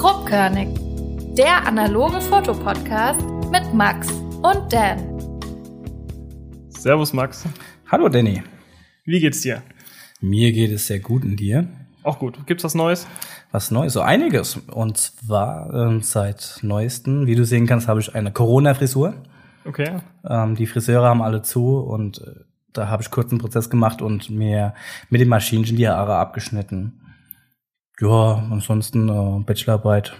Grobkörnig, der analoge Fotopodcast mit Max und Dan. Servus Max. Hallo Danny. Wie geht's dir? Mir geht es sehr gut und dir? Auch gut. Gibt's was Neues? Was Neues, so einiges. Und zwar ähm, seit neuesten, wie du sehen kannst, habe ich eine Corona-Frisur. Okay. Ähm, die Friseure haben alle zu und äh, da habe ich kurz einen Prozess gemacht und mir mit dem Maschinchen die Haare abgeschnitten. Ja, ansonsten äh, Bachelorarbeit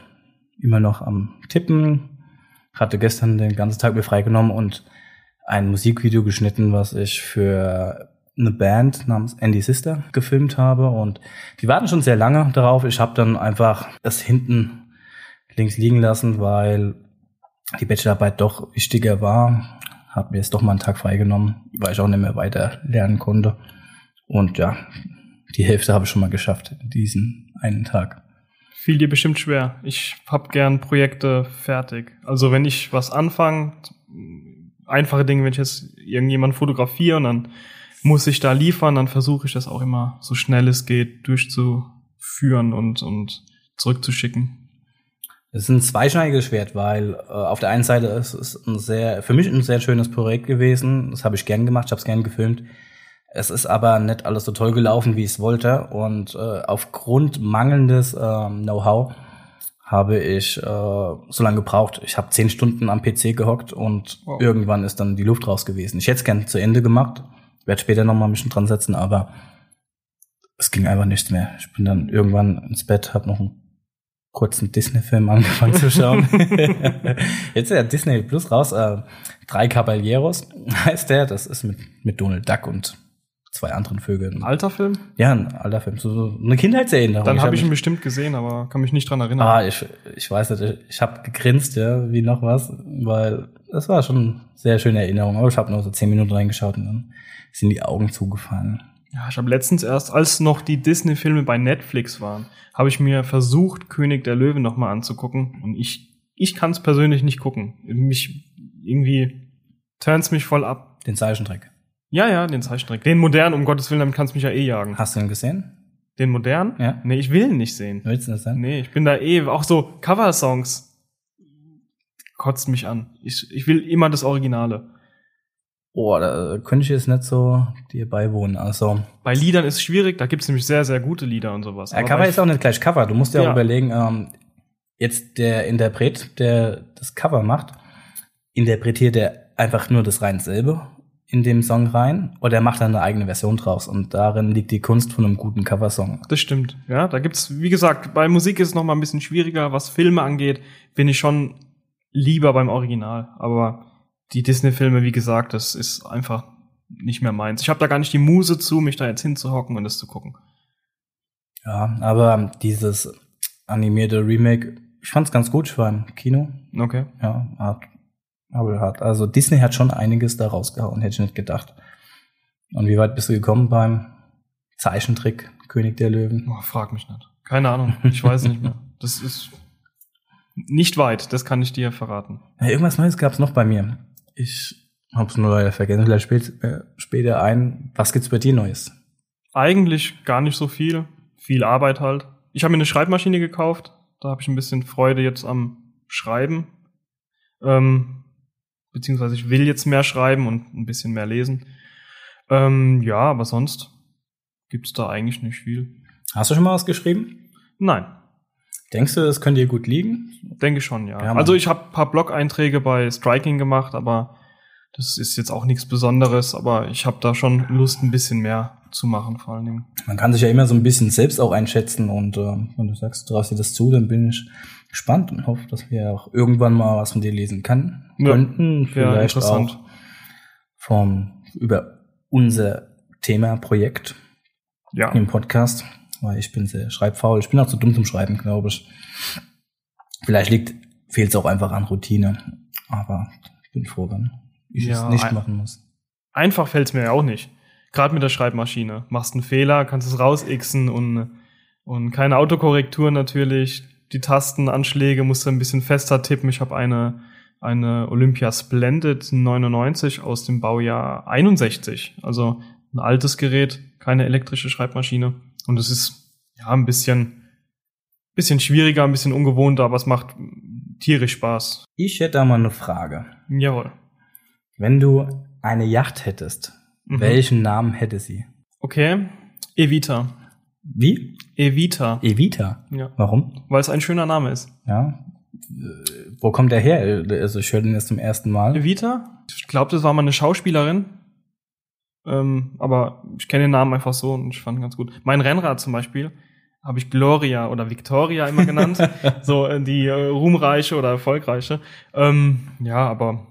immer noch am Tippen. Hatte gestern den ganzen Tag mir freigenommen und ein Musikvideo geschnitten, was ich für eine Band namens Andy Sister gefilmt habe und die warten schon sehr lange darauf. Ich habe dann einfach das hinten links liegen lassen, weil die Bachelorarbeit doch wichtiger war. Habe mir jetzt doch mal einen Tag freigenommen, weil ich auch nicht mehr weiter lernen konnte. Und ja, die Hälfte habe ich schon mal geschafft in diesen einen Tag. Fiel dir bestimmt schwer. Ich hab gern Projekte fertig. Also wenn ich was anfange, einfache Dinge, wenn ich jetzt irgendjemand fotografiere und dann muss ich da liefern, dann versuche ich das auch immer so schnell es geht durchzuführen und, und zurückzuschicken. Es ist ein zweischneidiges Schwert, weil äh, auf der einen Seite ist es ein sehr, für mich ein sehr schönes Projekt gewesen. Das habe ich gern gemacht, ich habe es gern gefilmt. Es ist aber nicht alles so toll gelaufen, wie ich es wollte. Und äh, aufgrund mangelndes ähm, Know-how habe ich äh, so lange gebraucht. Ich habe zehn Stunden am PC gehockt und wow. irgendwann ist dann die Luft raus gewesen. Ich hätte es gern zu Ende gemacht, werde später noch mal ein bisschen dran setzen, aber es ging einfach nichts mehr. Ich bin dann irgendwann ins Bett, habe noch einen kurzen Disney-Film angefangen zu schauen. Jetzt ist ja Disney Plus raus. Äh, Drei Caballeros heißt der. Das ist mit, mit Donald Duck und zwei anderen Vögeln. Ein alter Film? Ja, ein alter Film. So, so eine Kindheitserinnerung. Dann habe ich ihn bestimmt gesehen, aber kann mich nicht dran erinnern. Ah, ich, ich weiß nicht. Ich, ich habe gegrinst, ja, wie noch was, weil das war schon eine sehr schöne Erinnerung. Aber ich habe nur so zehn Minuten reingeschaut und dann sind die Augen zugefallen. Ja, ich habe letztens erst, als noch die Disney-Filme bei Netflix waren, habe ich mir versucht, König der Löwen nochmal anzugucken. Und ich, ich kann es persönlich nicht gucken. Mich irgendwie turns mich voll ab. Den Zeichentrick. Ja, ja, den Zeichentrick. Den modernen, um Gottes Willen, damit kannst du mich ja eh jagen. Hast du ihn gesehen? Den modernen? Ja. Nee, ich will ihn nicht sehen. Willst du das sein? Nee, ich bin da eh, auch so Cover-Songs kotzt mich an. Ich, ich will immer das Originale. Oh, da könnte ich jetzt nicht so dir beiwohnen. Also bei Liedern ist es schwierig, da gibt es nämlich sehr, sehr gute Lieder und sowas. Ja, Cover ist auch nicht gleich Cover. Du musst dir ja. auch überlegen, ähm, jetzt der Interpret, der das Cover macht, interpretiert er einfach nur das rein selbe in dem Song rein oder er macht dann eine eigene Version draus und darin liegt die Kunst von einem guten Coversong. Das stimmt. Ja, da gibt's wie gesagt, bei Musik ist es noch mal ein bisschen schwieriger, was Filme angeht, bin ich schon lieber beim Original, aber die Disney-Filme, wie gesagt, das ist einfach nicht mehr meins. Ich habe da gar nicht die Muse zu, mich da jetzt hinzuhocken und das zu gucken. Ja, aber dieses animierte Remake, ich fand's ganz gut, ich war im Kino. Okay. Ja, hat, aber hat, also Disney hat schon einiges da rausgehauen, hätte ich nicht gedacht. Und wie weit bist du gekommen beim Zeichentrick König der Löwen? Oh, frag mich nicht. Keine Ahnung, ich weiß nicht mehr. Das ist nicht weit, das kann ich dir verraten. Ja, irgendwas Neues gab's noch bei mir. Ich hab's nur leider vergessen. Vielleicht spät, äh, später ein. Was gibt's bei dir Neues? Eigentlich gar nicht so viel. Viel Arbeit halt. Ich habe mir eine Schreibmaschine gekauft. Da habe ich ein bisschen Freude jetzt am Schreiben. Ähm, beziehungsweise ich will jetzt mehr schreiben und ein bisschen mehr lesen. Ähm, ja, aber sonst gibt's da eigentlich nicht viel. Hast du schon mal was geschrieben? Nein. Denkst du, das könnte dir gut liegen? Denke schon, ja. ja also ich habe paar Blog-Einträge bei Striking gemacht, aber das ist jetzt auch nichts Besonderes, aber ich habe da schon Lust, ein bisschen mehr zu machen, vor allen Dingen. Man kann sich ja immer so ein bisschen selbst auch einschätzen und äh, wenn du sagst, du traust dir das zu, dann bin ich gespannt und hoffe, dass wir auch irgendwann mal was von dir lesen kann, ja, könnten. Vielleicht auch vom über unser Thema Projekt ja. im Podcast weil ich bin sehr schreibfaul. Ich bin auch zu dumm zum Schreiben, glaube ich. Vielleicht liegt, fehlt es auch einfach an Routine. Aber ich bin froh, wenn ich ja, es nicht machen muss. Einfach fällt es mir ja auch nicht. Gerade mit der Schreibmaschine. Machst einen Fehler, kannst es rausixen und, und keine Autokorrektur natürlich. Die Tastenanschläge musst du ein bisschen fester tippen. Ich habe eine, eine Olympia Splendid 99 aus dem Baujahr 61. Also ein altes Gerät, keine elektrische Schreibmaschine. Und es ist ja ein bisschen, bisschen schwieriger, ein bisschen ungewohnter, aber es macht tierisch Spaß. Ich hätte da mal eine Frage. Jawohl. Wenn du eine Yacht hättest, Mhm. welchen Namen hätte sie? Okay. Evita. Wie? Evita. Evita. Ja. Warum? Weil es ein schöner Name ist. Ja. Äh, Wo kommt der her? Also ich höre den jetzt zum ersten Mal. Evita? Ich glaube, das war mal eine Schauspielerin. Ähm, aber ich kenne den Namen einfach so und ich fand ihn ganz gut. Mein Rennrad zum Beispiel habe ich Gloria oder Victoria immer genannt. so äh, die äh, ruhmreiche oder erfolgreiche. Ähm, ja, aber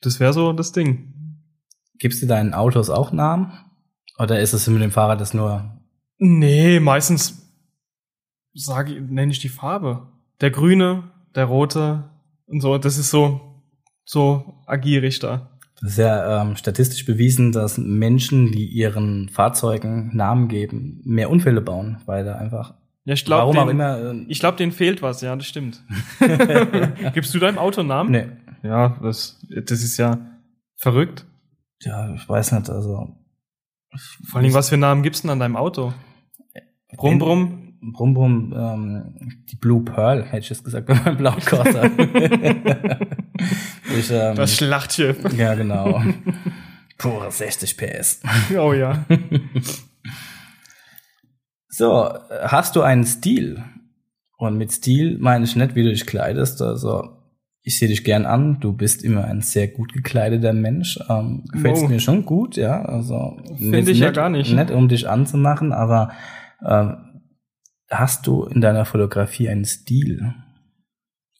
das wäre so das Ding. Gibst du deinen Autos auch Namen? Oder ist es mit dem Fahrrad das nur? Nee, meistens sage ich, nenne ich die Farbe. Der grüne, der rote und so. Das ist so, so agiere ich da. Das ist ja ähm, statistisch bewiesen, dass Menschen, die ihren Fahrzeugen Namen geben, mehr Unfälle bauen, weil da einfach. Ja, ich glaube, warum auch den, immer. Äh, ich glaube, denen fehlt was. Ja, das stimmt. Gibst du deinem Auto einen Namen? nee. Ja, das, das ist ja verrückt. Ja, ich weiß nicht. Also Vor Dingen, was für Namen gibt's denn an deinem Auto? Brumm, brumm. Brumm Brumm, ähm, die Blue Pearl, hätte ich jetzt gesagt, bei meinem Blaukörper. ich, ähm, Das Schlachtschiff. ja, genau. Pure 60 PS. Oh ja. So, hast du einen Stil? Und mit Stil meine ich nicht, wie du dich kleidest. Also, ich sehe dich gern an. Du bist immer ein sehr gut gekleideter Mensch. Ähm, gefällst Oh. mir schon gut, ja. Also, Finde ich ja gar nicht. Nicht, um dich anzumachen, aber ähm, hast du in deiner Fotografie einen Stil?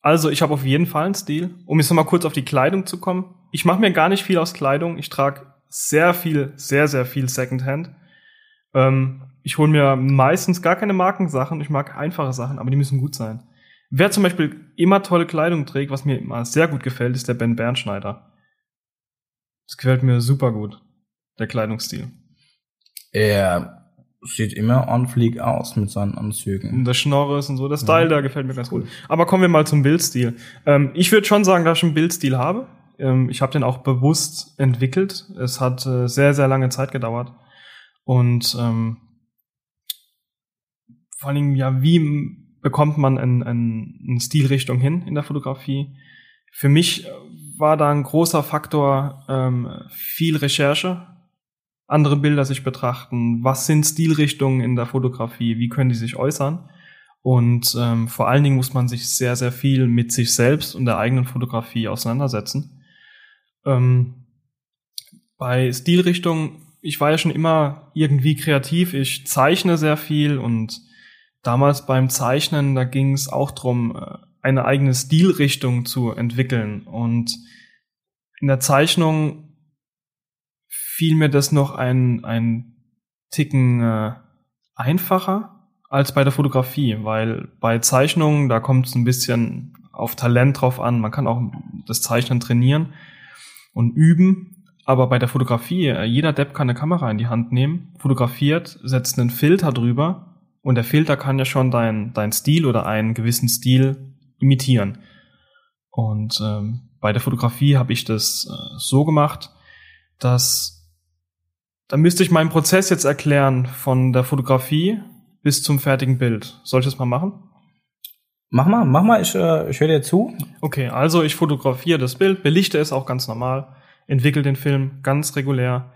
Also, ich habe auf jeden Fall einen Stil. Um jetzt nochmal kurz auf die Kleidung zu kommen. Ich mache mir gar nicht viel aus Kleidung. Ich trage sehr viel, sehr, sehr viel Secondhand. Ähm, ich hole mir meistens gar keine Markensachen. Ich mag einfache Sachen, aber die müssen gut sein. Wer zum Beispiel immer tolle Kleidung trägt, was mir immer sehr gut gefällt, ist der Ben Bernschneider. Das gefällt mir super gut, der Kleidungsstil. Er sieht immer on fleek aus mit seinen Anzügen. Und der Schnorres und so, der Style, da gefällt mir ganz gut. Aber kommen wir mal zum Bildstil. Ähm, ich würde schon sagen, dass ich einen Bildstil habe. Ähm, ich habe den auch bewusst entwickelt. Es hat äh, sehr, sehr lange Zeit gedauert. Und ähm, vor Dingen, ja, wie bekommt man ein, ein, eine Stilrichtung hin in der Fotografie? Für mich äh, war da ein großer Faktor ähm, viel Recherche, andere Bilder sich betrachten, was sind Stilrichtungen in der Fotografie, wie können die sich äußern. Und ähm, vor allen Dingen muss man sich sehr, sehr viel mit sich selbst und der eigenen Fotografie auseinandersetzen. Ähm, bei Stilrichtungen, ich war ja schon immer irgendwie kreativ, ich zeichne sehr viel und damals beim Zeichnen, da ging es auch drum, äh, eine eigene Stilrichtung zu entwickeln. Und in der Zeichnung fiel mir das noch ein, ein Ticken äh, einfacher als bei der Fotografie, weil bei Zeichnungen, da kommt es ein bisschen auf Talent drauf an. Man kann auch das Zeichnen trainieren und üben. Aber bei der Fotografie, äh, jeder Depp kann eine Kamera in die Hand nehmen, fotografiert, setzt einen Filter drüber und der Filter kann ja schon dein, dein Stil oder einen gewissen Stil imitieren. Und ähm, bei der Fotografie habe ich das äh, so gemacht, dass da müsste ich meinen Prozess jetzt erklären von der Fotografie bis zum fertigen Bild. Soll ich das mal machen? Mach mal, mach mal, ich, äh, ich höre dir zu. Okay, also ich fotografiere das Bild, belichte es auch ganz normal, entwickle den Film ganz regulär.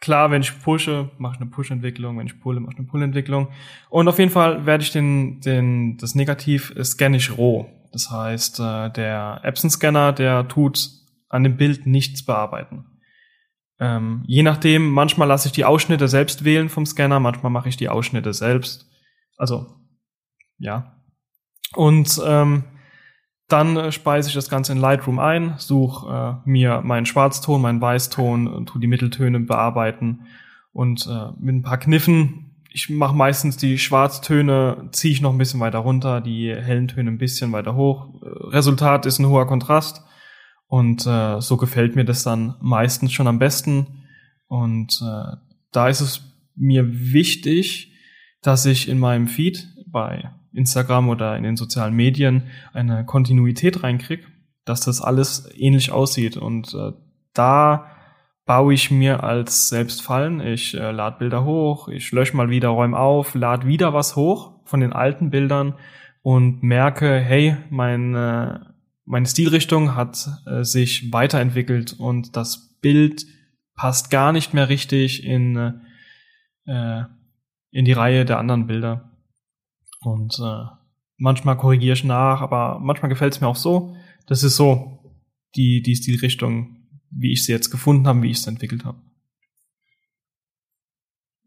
Klar, wenn ich pushe, mache ich eine Push-Entwicklung, wenn ich pulle, mache ich eine Pull-Entwicklung. Und auf jeden Fall werde ich den, den, das Negativ scanne ich roh. Das heißt, äh, der Epson-Scanner, der tut an dem Bild nichts bearbeiten. Ähm, je nachdem, manchmal lasse ich die Ausschnitte selbst wählen vom Scanner, manchmal mache ich die Ausschnitte selbst. Also, ja. Und ähm, dann äh, speise ich das Ganze in Lightroom ein, suche äh, mir meinen Schwarzton, meinen Weißton, tu die Mitteltöne bearbeiten und äh, mit ein paar Kniffen. Ich mache meistens die Schwarztöne, ziehe ich noch ein bisschen weiter runter, die hellen Töne ein bisschen weiter hoch. Äh, Resultat ist ein hoher Kontrast und äh, so gefällt mir das dann meistens schon am besten. Und äh, da ist es mir wichtig, dass ich in meinem Feed bei Instagram oder in den sozialen Medien eine Kontinuität reinkriege, dass das alles ähnlich aussieht. Und äh, da baue ich mir als selbst Fallen. Ich äh, lade Bilder hoch, ich lösche mal wieder, räume auf, lade wieder was hoch, von den alten Bildern und merke, hey, meine, meine Stilrichtung hat äh, sich weiterentwickelt und das Bild passt gar nicht mehr richtig in, äh, in die Reihe der anderen Bilder. Und äh, manchmal korrigiere ich nach, aber manchmal gefällt es mir auch so. Das ist so die, die Stilrichtung, wie ich sie jetzt gefunden habe, wie ich es entwickelt habe.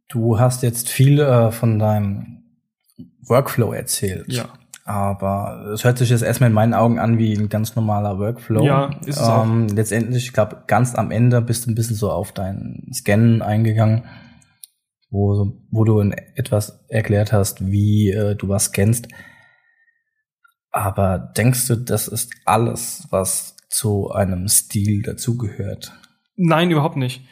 Du hast jetzt viel äh, von deinem Workflow erzählt. Ja. Aber es hört sich jetzt erstmal in meinen Augen an wie ein ganz normaler Workflow. Ja, ist es ähm, Letztendlich, ich glaube, ganz am Ende bist du ein bisschen so auf dein Scannen eingegangen, wo, wo du in etwas erklärt hast, wie äh, du was scannst. Aber denkst du, das ist alles, was zu einem Stil dazugehört? Nein, überhaupt nicht.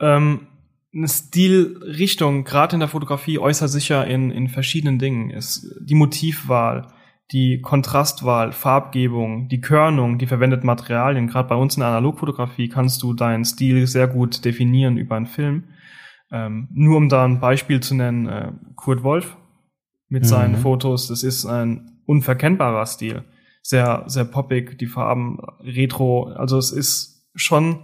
Ähm, eine Stilrichtung, gerade in der Fotografie, äußert sich ja in, in verschiedenen Dingen. Ist die Motivwahl, die Kontrastwahl, Farbgebung, die Körnung, die verwendeten Materialien. Gerade bei uns in der Analogfotografie kannst du deinen Stil sehr gut definieren über einen Film. Ähm, nur um da ein Beispiel zu nennen, äh, Kurt Wolf mit mhm. seinen Fotos, das ist ein unverkennbarer Stil. Sehr, sehr poppig, die Farben retro. Also es ist schon,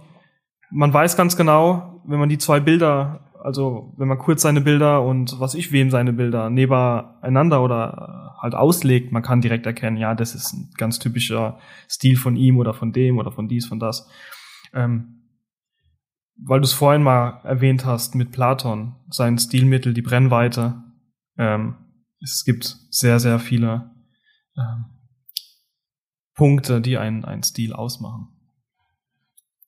man weiß ganz genau, wenn man die zwei Bilder, also wenn man kurz seine Bilder und was ich wem seine Bilder nebeneinander oder halt auslegt, man kann direkt erkennen, ja, das ist ein ganz typischer Stil von ihm oder von dem oder von dies, von das. Ähm, weil du es vorhin mal erwähnt hast mit Platon, sein Stilmittel, die Brennweite. Ähm, es gibt sehr, sehr viele ähm, Punkte, die einen, einen Stil ausmachen.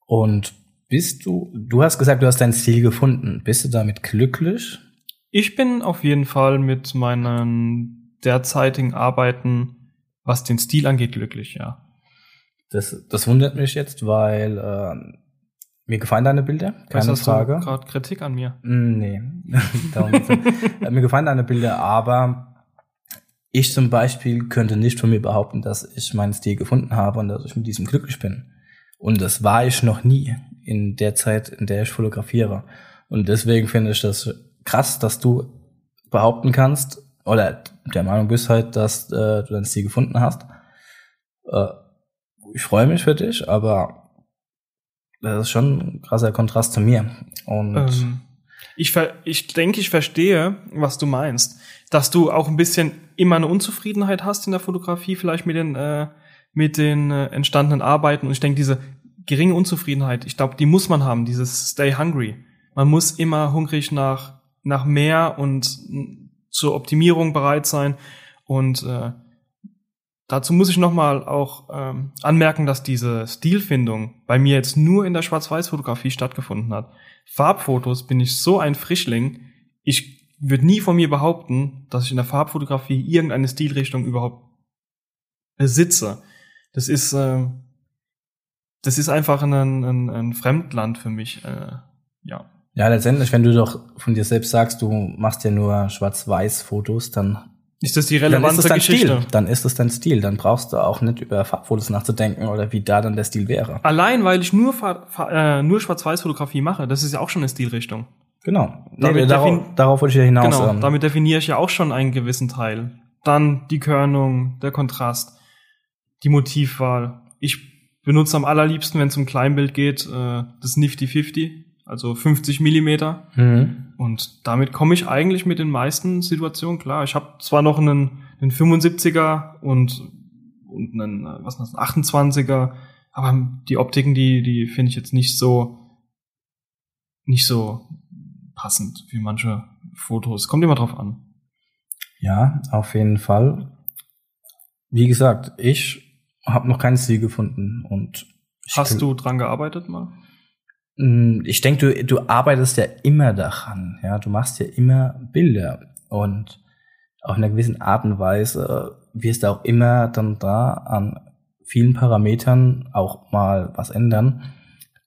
Und bist du, du hast gesagt, du hast deinen Stil gefunden. Bist du damit glücklich? Ich bin auf jeden Fall mit meinen derzeitigen Arbeiten, was den Stil angeht, glücklich, ja. Das, das wundert mich jetzt, weil äh, mir gefallen deine Bilder, keine Was hast Frage. Du gerade Kritik an mir? Mm, nee, äh, mir gefallen deine Bilder, aber ich zum Beispiel könnte nicht von mir behaupten, dass ich meinen Stil gefunden habe und dass ich mit diesem glücklich bin. Und das war ich noch nie in der Zeit, in der ich fotografiere. Und deswegen finde ich das krass, dass du behaupten kannst, oder der Meinung bist halt, dass äh, du dein Stil gefunden hast. Äh, ich freue mich für dich, aber das ist schon ein krasser Kontrast zu mir. Und ähm, ich, ich denke, ich verstehe, was du meinst. Dass du auch ein bisschen immer eine Unzufriedenheit hast in der Fotografie, vielleicht mit den, äh, mit den äh, entstandenen Arbeiten. Und ich denke, diese geringe Unzufriedenheit, ich glaube, die muss man haben, dieses Stay Hungry. Man muss immer hungrig nach, nach mehr und zur Optimierung bereit sein. Und äh, dazu muss ich nochmal auch ähm, anmerken, dass diese Stilfindung bei mir jetzt nur in der Schwarz-Weiß-Fotografie stattgefunden hat. Farbfotos bin ich so ein Frischling. Ich würde nie von mir behaupten, dass ich in der Farbfotografie irgendeine Stilrichtung überhaupt besitze. Das ist äh, das ist einfach ein, ein, ein Fremdland für mich. Äh, ja. Ja, letztendlich, wenn du doch von dir selbst sagst, du machst ja nur Schwarz-Weiß-Fotos, dann ist das die relevante dann ist das dein Geschichte. Stil. Dann ist das dein Stil. Dann brauchst du auch nicht über Farbfotos nachzudenken oder wie da dann der Stil wäre. Allein, weil ich nur, äh, nur Schwarz-Weiß-Fotografie mache, das ist ja auch schon eine Stilrichtung. Genau. Nee, darauf, darauf wollte ich ja hinaus. Genau, ähm. damit definiere ich ja auch schon einen gewissen Teil. Dann die Körnung, der Kontrast, die Motivwahl. Ich benutze am allerliebsten, wenn es um Kleinbild geht, äh, das Nifty 50, also 50 Millimeter. Mhm. Und damit komme ich eigentlich mit den meisten Situationen klar. Ich habe zwar noch einen, einen 75er und, und einen, äh, was ist das, 28er, aber die Optiken, die, die finde ich jetzt nicht so, nicht so passend wie manche Fotos. Kommt immer drauf an. Ja, auf jeden Fall. Wie gesagt, ich habe noch kein Ziel gefunden und hast du dran gearbeitet mal? Mm, ich denke, du, du arbeitest ja immer daran, ja, du machst ja immer Bilder und auf einer gewissen Art und Weise wirst du auch immer dann da an vielen Parametern auch mal was ändern,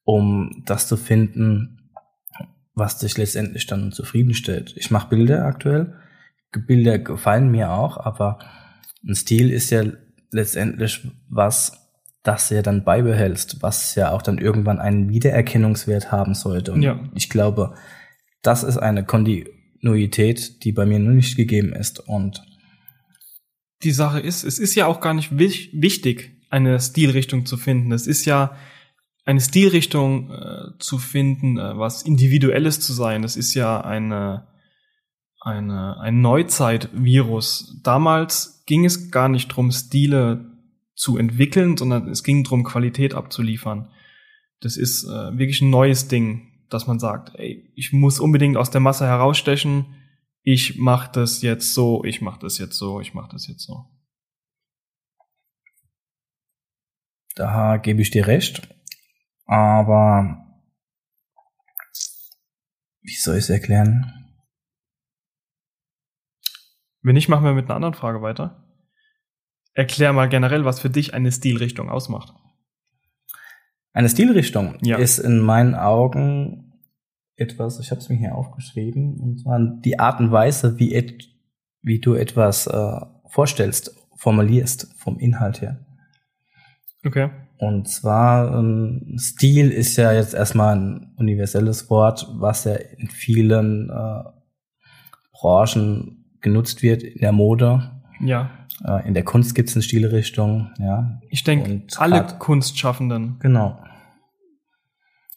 um das zu finden, was dich letztendlich dann zufriedenstellt. Ich mache Bilder aktuell, Bilder gefallen mir auch, aber ein Stil ist ja letztendlich was, das ja dann beibehältst, was ja auch dann irgendwann einen Wiedererkennungswert haben sollte. Und ja. ich glaube, das ist eine Kontinuität, die bei mir noch nicht gegeben ist. Und die Sache ist, es ist ja auch gar nicht wichtig, eine Stilrichtung zu finden. Es ist ja eine Stilrichtung äh, zu finden, äh, was individuelles zu sein. Das ist ja eine, eine, ein Neuzeit-Virus. Damals ging es gar nicht drum, Stile zu entwickeln, sondern es ging drum, Qualität abzuliefern. Das ist äh, wirklich ein neues Ding, dass man sagt, ey, ich muss unbedingt aus der Masse herausstechen. Ich mache das jetzt so, ich mache das jetzt so, ich mache das jetzt so. Da gebe ich dir recht. Aber wie soll ich es erklären? Wenn nicht, machen wir mit einer anderen Frage weiter. Erklär mal generell, was für dich eine Stilrichtung ausmacht. Eine Stilrichtung ja. ist in meinen Augen etwas, ich habe es mir hier aufgeschrieben, und zwar die Art und Weise, wie, et, wie du etwas äh, vorstellst, formulierst vom Inhalt her. Okay. Und zwar ähm, Stil ist ja jetzt erstmal ein universelles Wort, was ja in vielen äh, Branchen genutzt wird, in der Mode. Ja. Äh, in der Kunst gibt es eine Stilrichtung, ja. Ich denke, alle grad, Kunstschaffenden. Genau.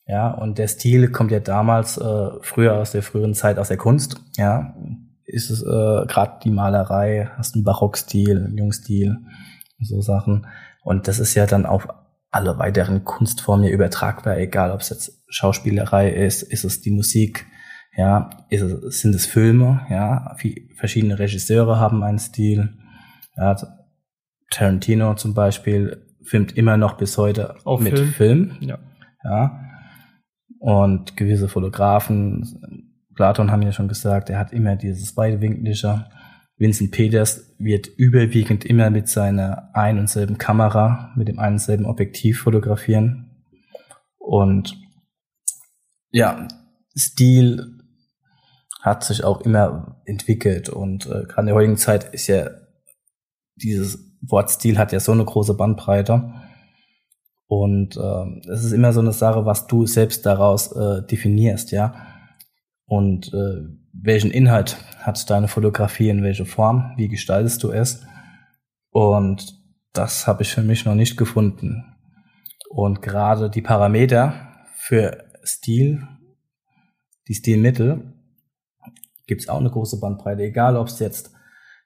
Ja, und der Stil kommt ja damals äh, früher aus der früheren Zeit aus der Kunst, ja. Ist es äh, gerade die Malerei, hast einen Barockstil, einen Jungstil, so Sachen. Und das ist ja dann auf alle weiteren Kunstformen ja übertragbar, egal ob es jetzt Schauspielerei ist, ist es die Musik, ja, ist es, sind es Filme, ja, verschiedene Regisseure haben einen Stil, ja, Tarantino zum Beispiel filmt immer noch bis heute Auch mit Film, Film. Ja. ja, und gewisse Fotografen, Platon haben ja schon gesagt, er hat immer dieses weitwinklige, Vincent Peters wird überwiegend immer mit seiner ein und selben Kamera, mit dem einen und selben Objektiv fotografieren. Und ja, Stil hat sich auch immer entwickelt und äh, gerade in der heutigen Zeit ist ja dieses Wort Stil hat ja so eine große Bandbreite und äh, es ist immer so eine Sache, was du selbst daraus äh, definierst, ja und äh, welchen Inhalt hat deine Fotografie, in welche Form, wie gestaltest du es. Und das habe ich für mich noch nicht gefunden. Und gerade die Parameter für Stil, die Stilmittel, gibt es auch eine große Bandbreite, egal ob es jetzt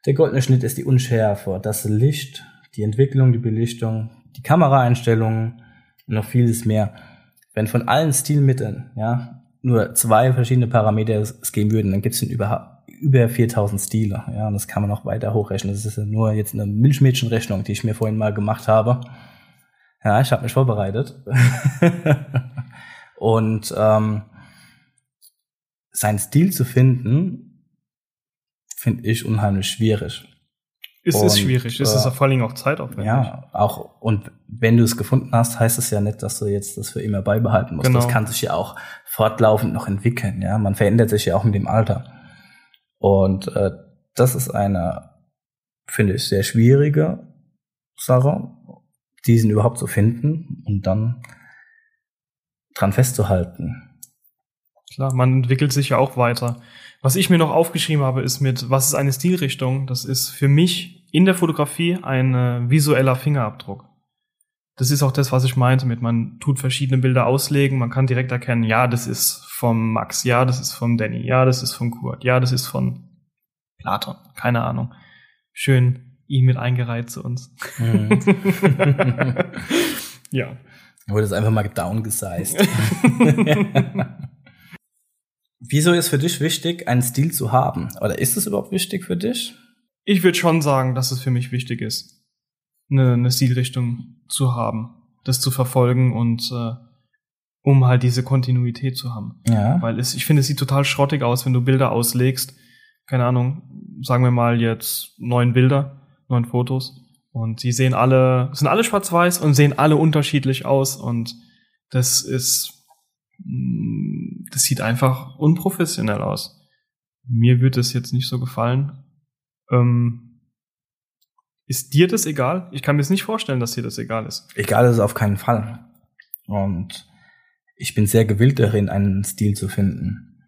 der goldene Schnitt ist, die Unschärfe, das Licht, die Entwicklung, die Belichtung, die Kameraeinstellungen und noch vieles mehr. Wenn von allen Stilmitteln, ja, nur zwei verschiedene Parameter es geben würden, dann gibt es über, über 4000 Stile. Ja, und das kann man auch weiter hochrechnen. Das ist ja nur jetzt eine Milchmädchenrechnung, die ich mir vorhin mal gemacht habe. Ja, ich habe mich vorbereitet. und ähm, seinen Stil zu finden, finde ich unheimlich schwierig. Es und, ist schwierig, es ist äh, vor allen Dingen auch zeitaufwendig. Ja, auch, und wenn du es gefunden hast, heißt es ja nicht, dass du jetzt das für immer beibehalten musst. Genau. Das kann sich ja auch fortlaufend noch entwickeln, ja. Man verändert sich ja auch mit dem Alter. Und äh, das ist eine, finde ich, sehr schwierige Sache, diesen überhaupt zu finden und dann dran festzuhalten. Klar, man entwickelt sich ja auch weiter. Was ich mir noch aufgeschrieben habe, ist mit, was ist eine Stilrichtung? Das ist für mich in der Fotografie ein äh, visueller Fingerabdruck. Das ist auch das, was ich meinte mit, man tut verschiedene Bilder auslegen, man kann direkt erkennen, ja, das ist vom Max, ja, das ist vom Danny, ja, das ist von Kurt, ja, das ist von Platon, keine Ahnung. Schön ihn mit eingereiht zu uns. Mhm. ja. Wurde es einfach mal downgesized. Wieso ist für dich wichtig, einen Stil zu haben? Oder ist es überhaupt wichtig für dich? Ich würde schon sagen, dass es für mich wichtig ist, eine, eine Stilrichtung zu haben, das zu verfolgen und äh, um halt diese Kontinuität zu haben. Ja. Weil es, ich finde, es sieht total schrottig aus, wenn du Bilder auslegst. Keine Ahnung, sagen wir mal jetzt neun Bilder, neun Fotos. Und die sehen alle, sind alle schwarz-weiß und sehen alle unterschiedlich aus. Und das ist Mm, das sieht einfach unprofessionell aus. Mir würde es jetzt nicht so gefallen. Ähm, ist dir das egal? Ich kann mir es nicht vorstellen, dass dir das egal ist. Egal ist es auf keinen Fall. Und ich bin sehr gewillt darin, einen Stil zu finden.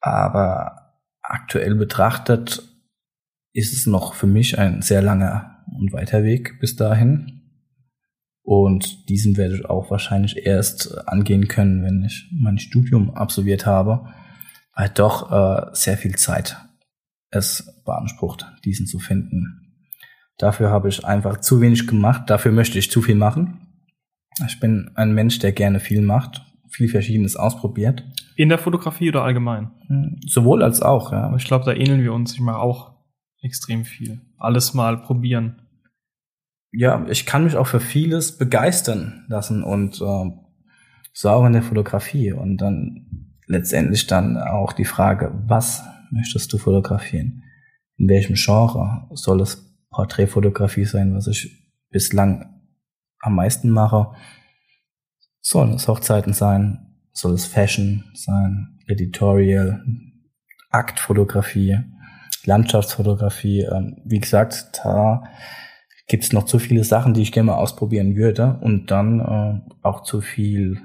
Aber aktuell betrachtet ist es noch für mich ein sehr langer und weiter Weg bis dahin. Und diesen werde ich auch wahrscheinlich erst angehen können, wenn ich mein Studium absolviert habe, weil doch äh, sehr viel Zeit es beansprucht, diesen zu finden. Dafür habe ich einfach zu wenig gemacht, dafür möchte ich zu viel machen. Ich bin ein Mensch, der gerne viel macht, viel Verschiedenes ausprobiert. In der Fotografie oder allgemein? Sowohl als auch, ja. Ich glaube, da ähneln wir uns. Ich mache auch extrem viel. Alles mal probieren. Ja, ich kann mich auch für vieles begeistern lassen und äh, so auch in der Fotografie. Und dann letztendlich dann auch die Frage, was möchtest du fotografieren? In welchem Genre soll es Porträtfotografie sein, was ich bislang am meisten mache? Sollen es Hochzeiten sein? Soll es Fashion sein? Editorial? Aktfotografie? Landschaftsfotografie? Ähm, wie gesagt, da gibt es noch zu viele Sachen, die ich gerne mal ausprobieren würde und dann äh, auch zu viel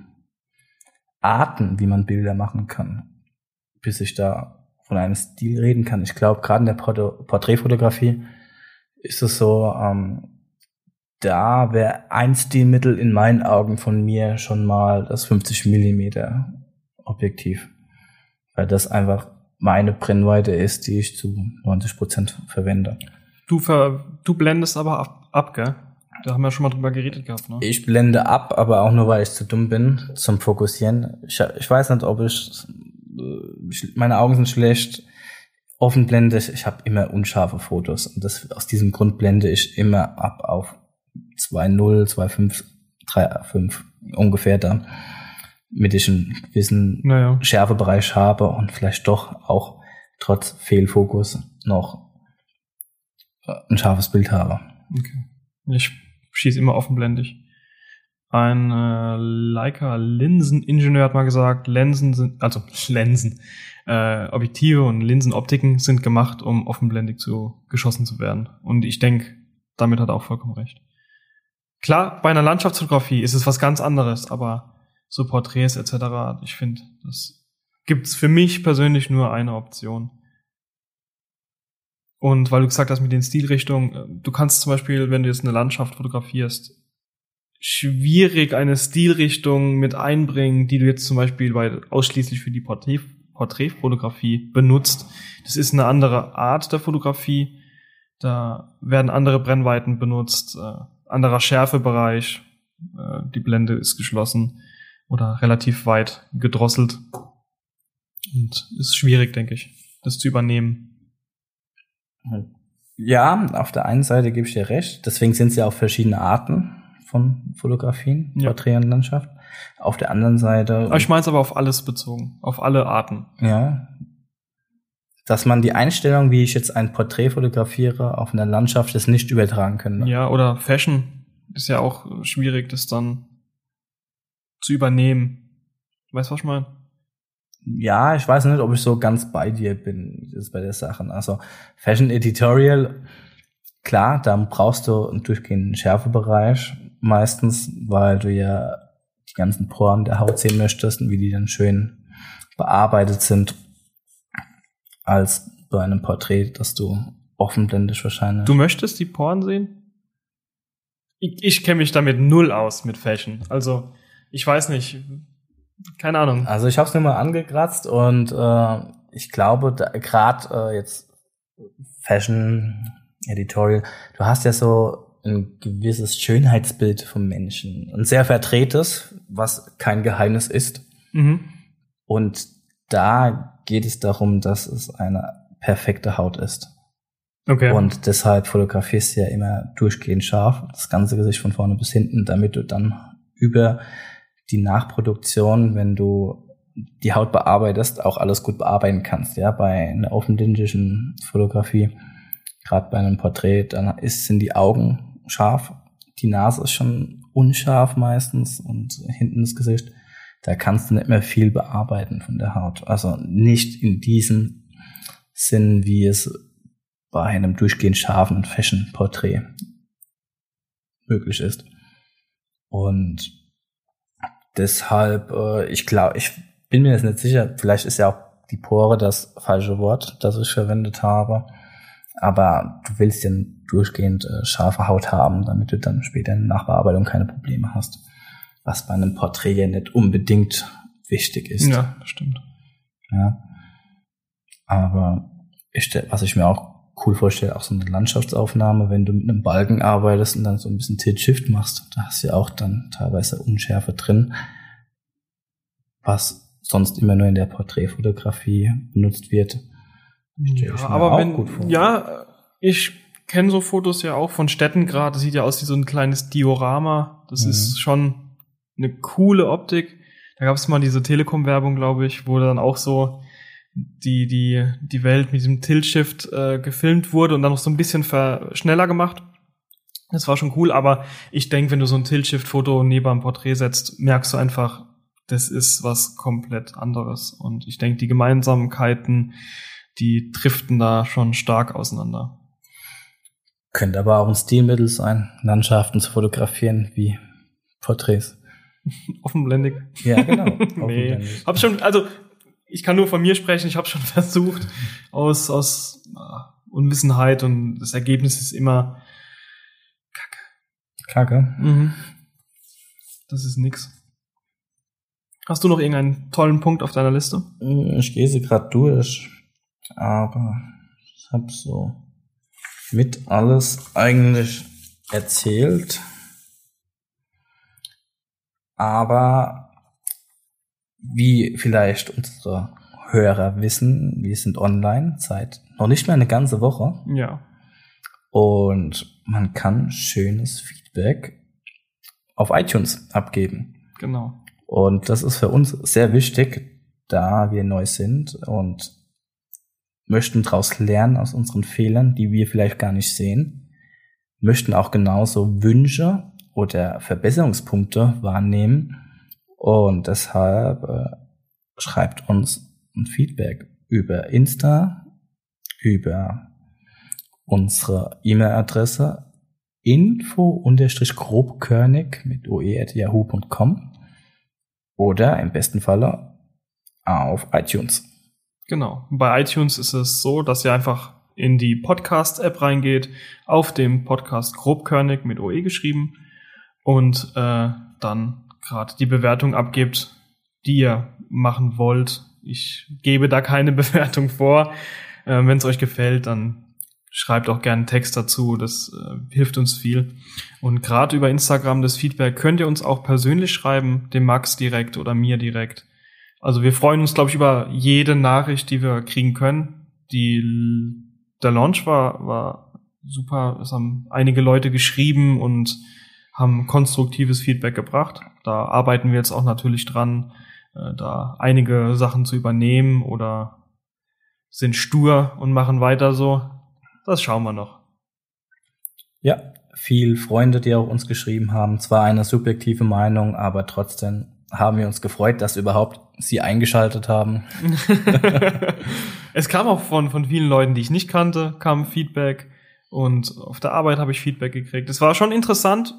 Arten, wie man Bilder machen kann, bis ich da von einem Stil reden kann. Ich glaube, gerade in der Port Porträtfotografie ist es so, ähm, da wäre ein Stilmittel in meinen Augen von mir schon mal das 50 Millimeter Objektiv, weil das einfach meine Brennweite ist, die ich zu 90 Prozent verwende. Du, ver du blendest aber ab, ab, gell? Da haben wir schon mal drüber geredet gehabt, ne? Ich blende ab, aber auch nur, weil ich zu dumm bin zum Fokussieren. Ich, ich weiß nicht, ob ich, ich meine Augen sind schlecht. Offen blende ich, ich habe immer unscharfe Fotos und das, aus diesem Grund blende ich immer ab auf 2.0, 2.5, 3.5 ungefähr da, mit ich einen gewissen Naja. Schärfebereich habe und vielleicht doch auch trotz Fehlfokus noch ein scharfes Bild habe. Okay. Ich schieße immer offenblendig. Ein äh, Leica Linseningenieur hat mal gesagt, Linsen sind, also Linsen, äh, Objektive und Linsenoptiken sind gemacht, um offenblendig zu geschossen zu werden. Und ich denke, damit hat er auch vollkommen recht. Klar, bei einer Landschaftsfotografie ist es was ganz anderes, aber so Porträts etc., ich finde, das gibt's für mich persönlich nur eine Option. Und weil du gesagt hast mit den Stilrichtungen, äh, du kannst zum Beispiel, wenn du jetzt eine Landschaft fotografierst, schwierig eine Stilrichtung mit einbringen, die du jetzt zum Beispiel bei, ausschließlich für die Porträt, Porträtfotografie benutzt. Das ist eine andere Art der Fotografie. Da werden andere Brennweiten benutzt, äh, anderer Schärfebereich. Äh, die Blende ist geschlossen oder relativ weit gedrosselt. Und ist schwierig, denke ich, das zu übernehmen. Ja, auf der einen Seite gebe ich dir recht. Deswegen sind es ja auch verschiedene Arten von Fotografien, Ja. Porträt und Landschaft. Auf der anderen Seite, ich meine es aber auf alles bezogen, auf alle Arten. ja, dass man die Einstellung, wie ich jetzt ein Porträt fotografiere, auf einer Landschaft jetzt nicht übertragen könnte. Ja, oder Fashion ist ja auch schwierig, das dann zu übernehmen. Weißt du, was ich meine? Ja, ich weiß nicht, ob ich so ganz bei dir bin jetzt bei der Sache. Also Fashion Editorial, klar, da brauchst du einen durchgehenden Schärfebereich meistens, weil du ja die ganzen Poren der Haut sehen möchtest und wie die dann schön bearbeitet sind als bei einem Porträt, das du offenblendisch wahrscheinlich. Du möchtest die Poren sehen? Ich, ich kenne mich damit null aus mit Fashion. Also, ich weiß nicht. Keine Ahnung. Also ich habe es mir mal angekratzt und äh, ich glaube, gerade äh, jetzt Fashion Editorial, du hast ja so ein gewisses Schönheitsbild vom Menschen, ein sehr verdrehtes, was kein Geheimnis ist. Mhm. Und da geht es darum, dass es eine perfekte Haut ist. Okay. Und deshalb fotografierst du ja immer durchgehend scharf, das ganze Gesicht von vorne bis hinten, damit du dann über die Nachproduktion, wenn du die Haut bearbeitest, auch alles gut bearbeiten kannst. Ja, bei einer offenlindischen Fotografie, gerade bei einem Porträt, dann ist, sind die Augen scharf, die Nase ist schon unscharf meistens und hinten das Gesicht. Da kannst du nicht mehr viel bearbeiten von der Haut. Also nicht in diesem Sinn, wie es bei einem durchgehend scharfen Fashion-Porträt möglich ist. Und deshalb, äh, ich glaube, ich bin mir jetzt nicht sicher, vielleicht ist ja auch die Pore das falsche Wort, das ich verwendet habe. Aber du willst ja durchgehend äh, scharfe Haut haben, damit du dann später in der Nachbearbeitung keine Probleme hast. Was bei einem Porträt ja nicht unbedingt wichtig ist. Ja, das stimmt. Ja. Aber ich, was ich mir auch cool vorstelle, auch so eine Landschaftsaufnahme, wenn du mit einem Balken arbeitest und dann so ein bisschen Tilt-Shift machst, da hast du ja auch dann teilweise Unschärfe drin, was sonst immer nur in der Porträtfotografie benutzt wird. Ja, aber wenn, ja, ich kenne so Fotos ja auch von Städten gerade. Das sieht ja aus wie so ein kleines Diorama. Das Mhm. ist schon eine coole Optik. Da gab es mal diese Telekom-Werbung, glaube ich, wo dann auch so die, die, die Welt mit diesem Tilt-Shift äh, gefilmt wurde und dann noch so ein bisschen schneller gemacht. Das war schon cool, aber ich denke, wenn du so ein Tilt-Shift-Foto neben einem Porträt setzt, merkst du einfach, das ist was komplett anderes. Und ich denke, die Gemeinsamkeiten, die driften da schon stark auseinander. Könnte aber auch ein Stilmittel sein, Landschaften zu fotografieren wie Porträts. Offenblendig. Ja, genau. nee. Offenblendig. Hab schon, also ich kann nur von mir sprechen, ich habe schon versucht, aus, aus äh, Unwissenheit und das Ergebnis ist immer, Kacke. mhm, das ist nix. Hast du noch irgendeinen tollen Punkt auf deiner Liste? Ich gehe sie gerade durch, aber ich habe so mit alles eigentlich erzählt. Aber wie vielleicht unsere Hörer wissen, wir sind online seit noch nicht mehr eine ganze Woche Ja. und man kann schönes Feedback auf iTunes abgeben. Genau. Und das ist für uns sehr wichtig, da wir neu sind und möchten daraus lernen aus unseren Fehlern, die wir vielleicht gar nicht sehen, möchten auch genauso Wünsche oder Verbesserungspunkte wahrnehmen und deshalb äh, schreibt uns ein Feedback über Insta, über unsere E-Mail-Adresse info-grobkörnig mit oe.yahoo.com oder im besten Falle auf iTunes. Genau. Bei iTunes ist es so, dass ihr einfach in die Podcast-App reingeht, auf dem Podcast grobkörnig mit OE geschrieben und äh, dann gerade die Bewertung abgebt, die ihr machen wollt. Ich gebe da keine Bewertung vor. Äh, Wenn es euch gefällt, dann schreibt auch gerne einen Text dazu. Das äh, hilft uns viel. Und gerade über Instagram das Feedback könnt ihr uns auch persönlich schreiben, dem Max direkt oder mir direkt. Also wir freuen uns, glaube ich, über jede Nachricht, die wir kriegen können. Die, der Launch war, war super. Es haben einige Leute geschrieben und haben konstruktives Feedback gebracht. Da arbeiten wir jetzt auch natürlich dran, äh, da einige Sachen zu übernehmen oder sind stur und machen weiter so. Das schauen wir noch. Ja, viel Freunde, die auch uns geschrieben haben. Zwar eine subjektive Meinung, aber trotzdem haben wir uns gefreut, dass überhaupt sie eingeschaltet haben. es kam auch von, von vielen Leuten, die ich nicht kannte, kam Feedback und auf der Arbeit habe ich Feedback gekriegt. Es war schon interessant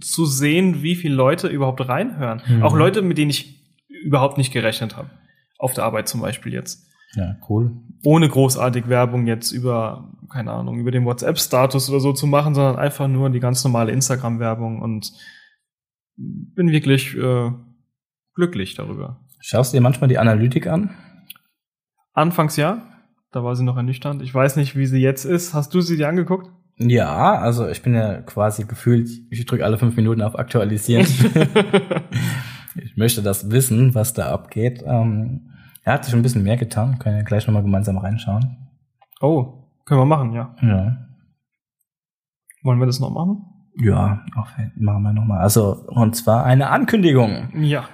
zu sehen, wie viele Leute überhaupt reinhören. Mhm. Auch Leute, mit denen ich überhaupt nicht gerechnet habe. Auf der Arbeit zum Beispiel jetzt. Ja, cool. Ohne großartig Werbung jetzt über, keine Ahnung, über den WhatsApp-Status oder so zu machen, sondern einfach nur die ganz normale Instagram-Werbung und bin wirklich äh, glücklich darüber. Schaust du dir manchmal die Analytik an? Anfangs ja, da war sie noch ernüchternd. Ich weiß nicht, wie sie jetzt ist. Hast du sie dir angeguckt? Ja, also ich bin ja quasi gefühlt, ich drücke alle fünf Minuten auf Aktualisieren. ich möchte das wissen, was da abgeht. Ähm, er hat sich ein bisschen mehr getan. Können ja gleich nochmal gemeinsam reinschauen. oh, können wir machen, ja. Ja. Wollen wir das noch machen? Ja, auf, machen wir nochmal. Also, und zwar eine Ankündigung. Ja.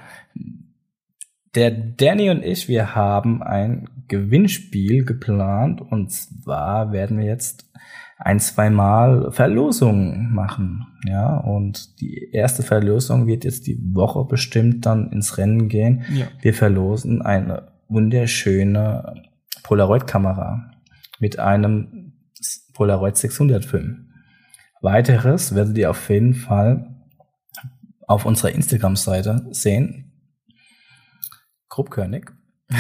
Der Danny und ich, wir haben ein Gewinnspiel geplant und zwar werden wir jetzt ein, zweimal Verlosungen machen. Ja, und die erste Verlosung wird jetzt die Woche bestimmt dann ins Rennen gehen. Ja. Wir verlosen eine wunderschöne Polaroid-Kamera mit einem Polaroid 600 Film. Weiteres werdet ihr auf jeden Fall auf unserer Instagram-Seite sehen. Grobkörnig.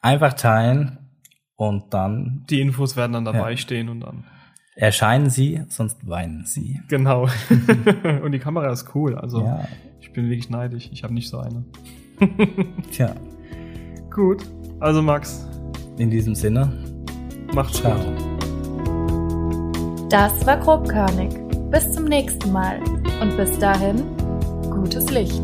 Einfach teilen Und dann Die Infos werden dann dabei Ja. stehen und dann. erscheinen sie, sonst weinen sie. Genau. und die Kamera ist cool. Also Ja, ich bin wirklich neidisch. Ich habe nicht so eine. tja, Gut. Also Max, in diesem Sinne, macht's ciao. gut. Das war grobkörnig. Bis zum nächsten Mal und bis dahin gutes Licht.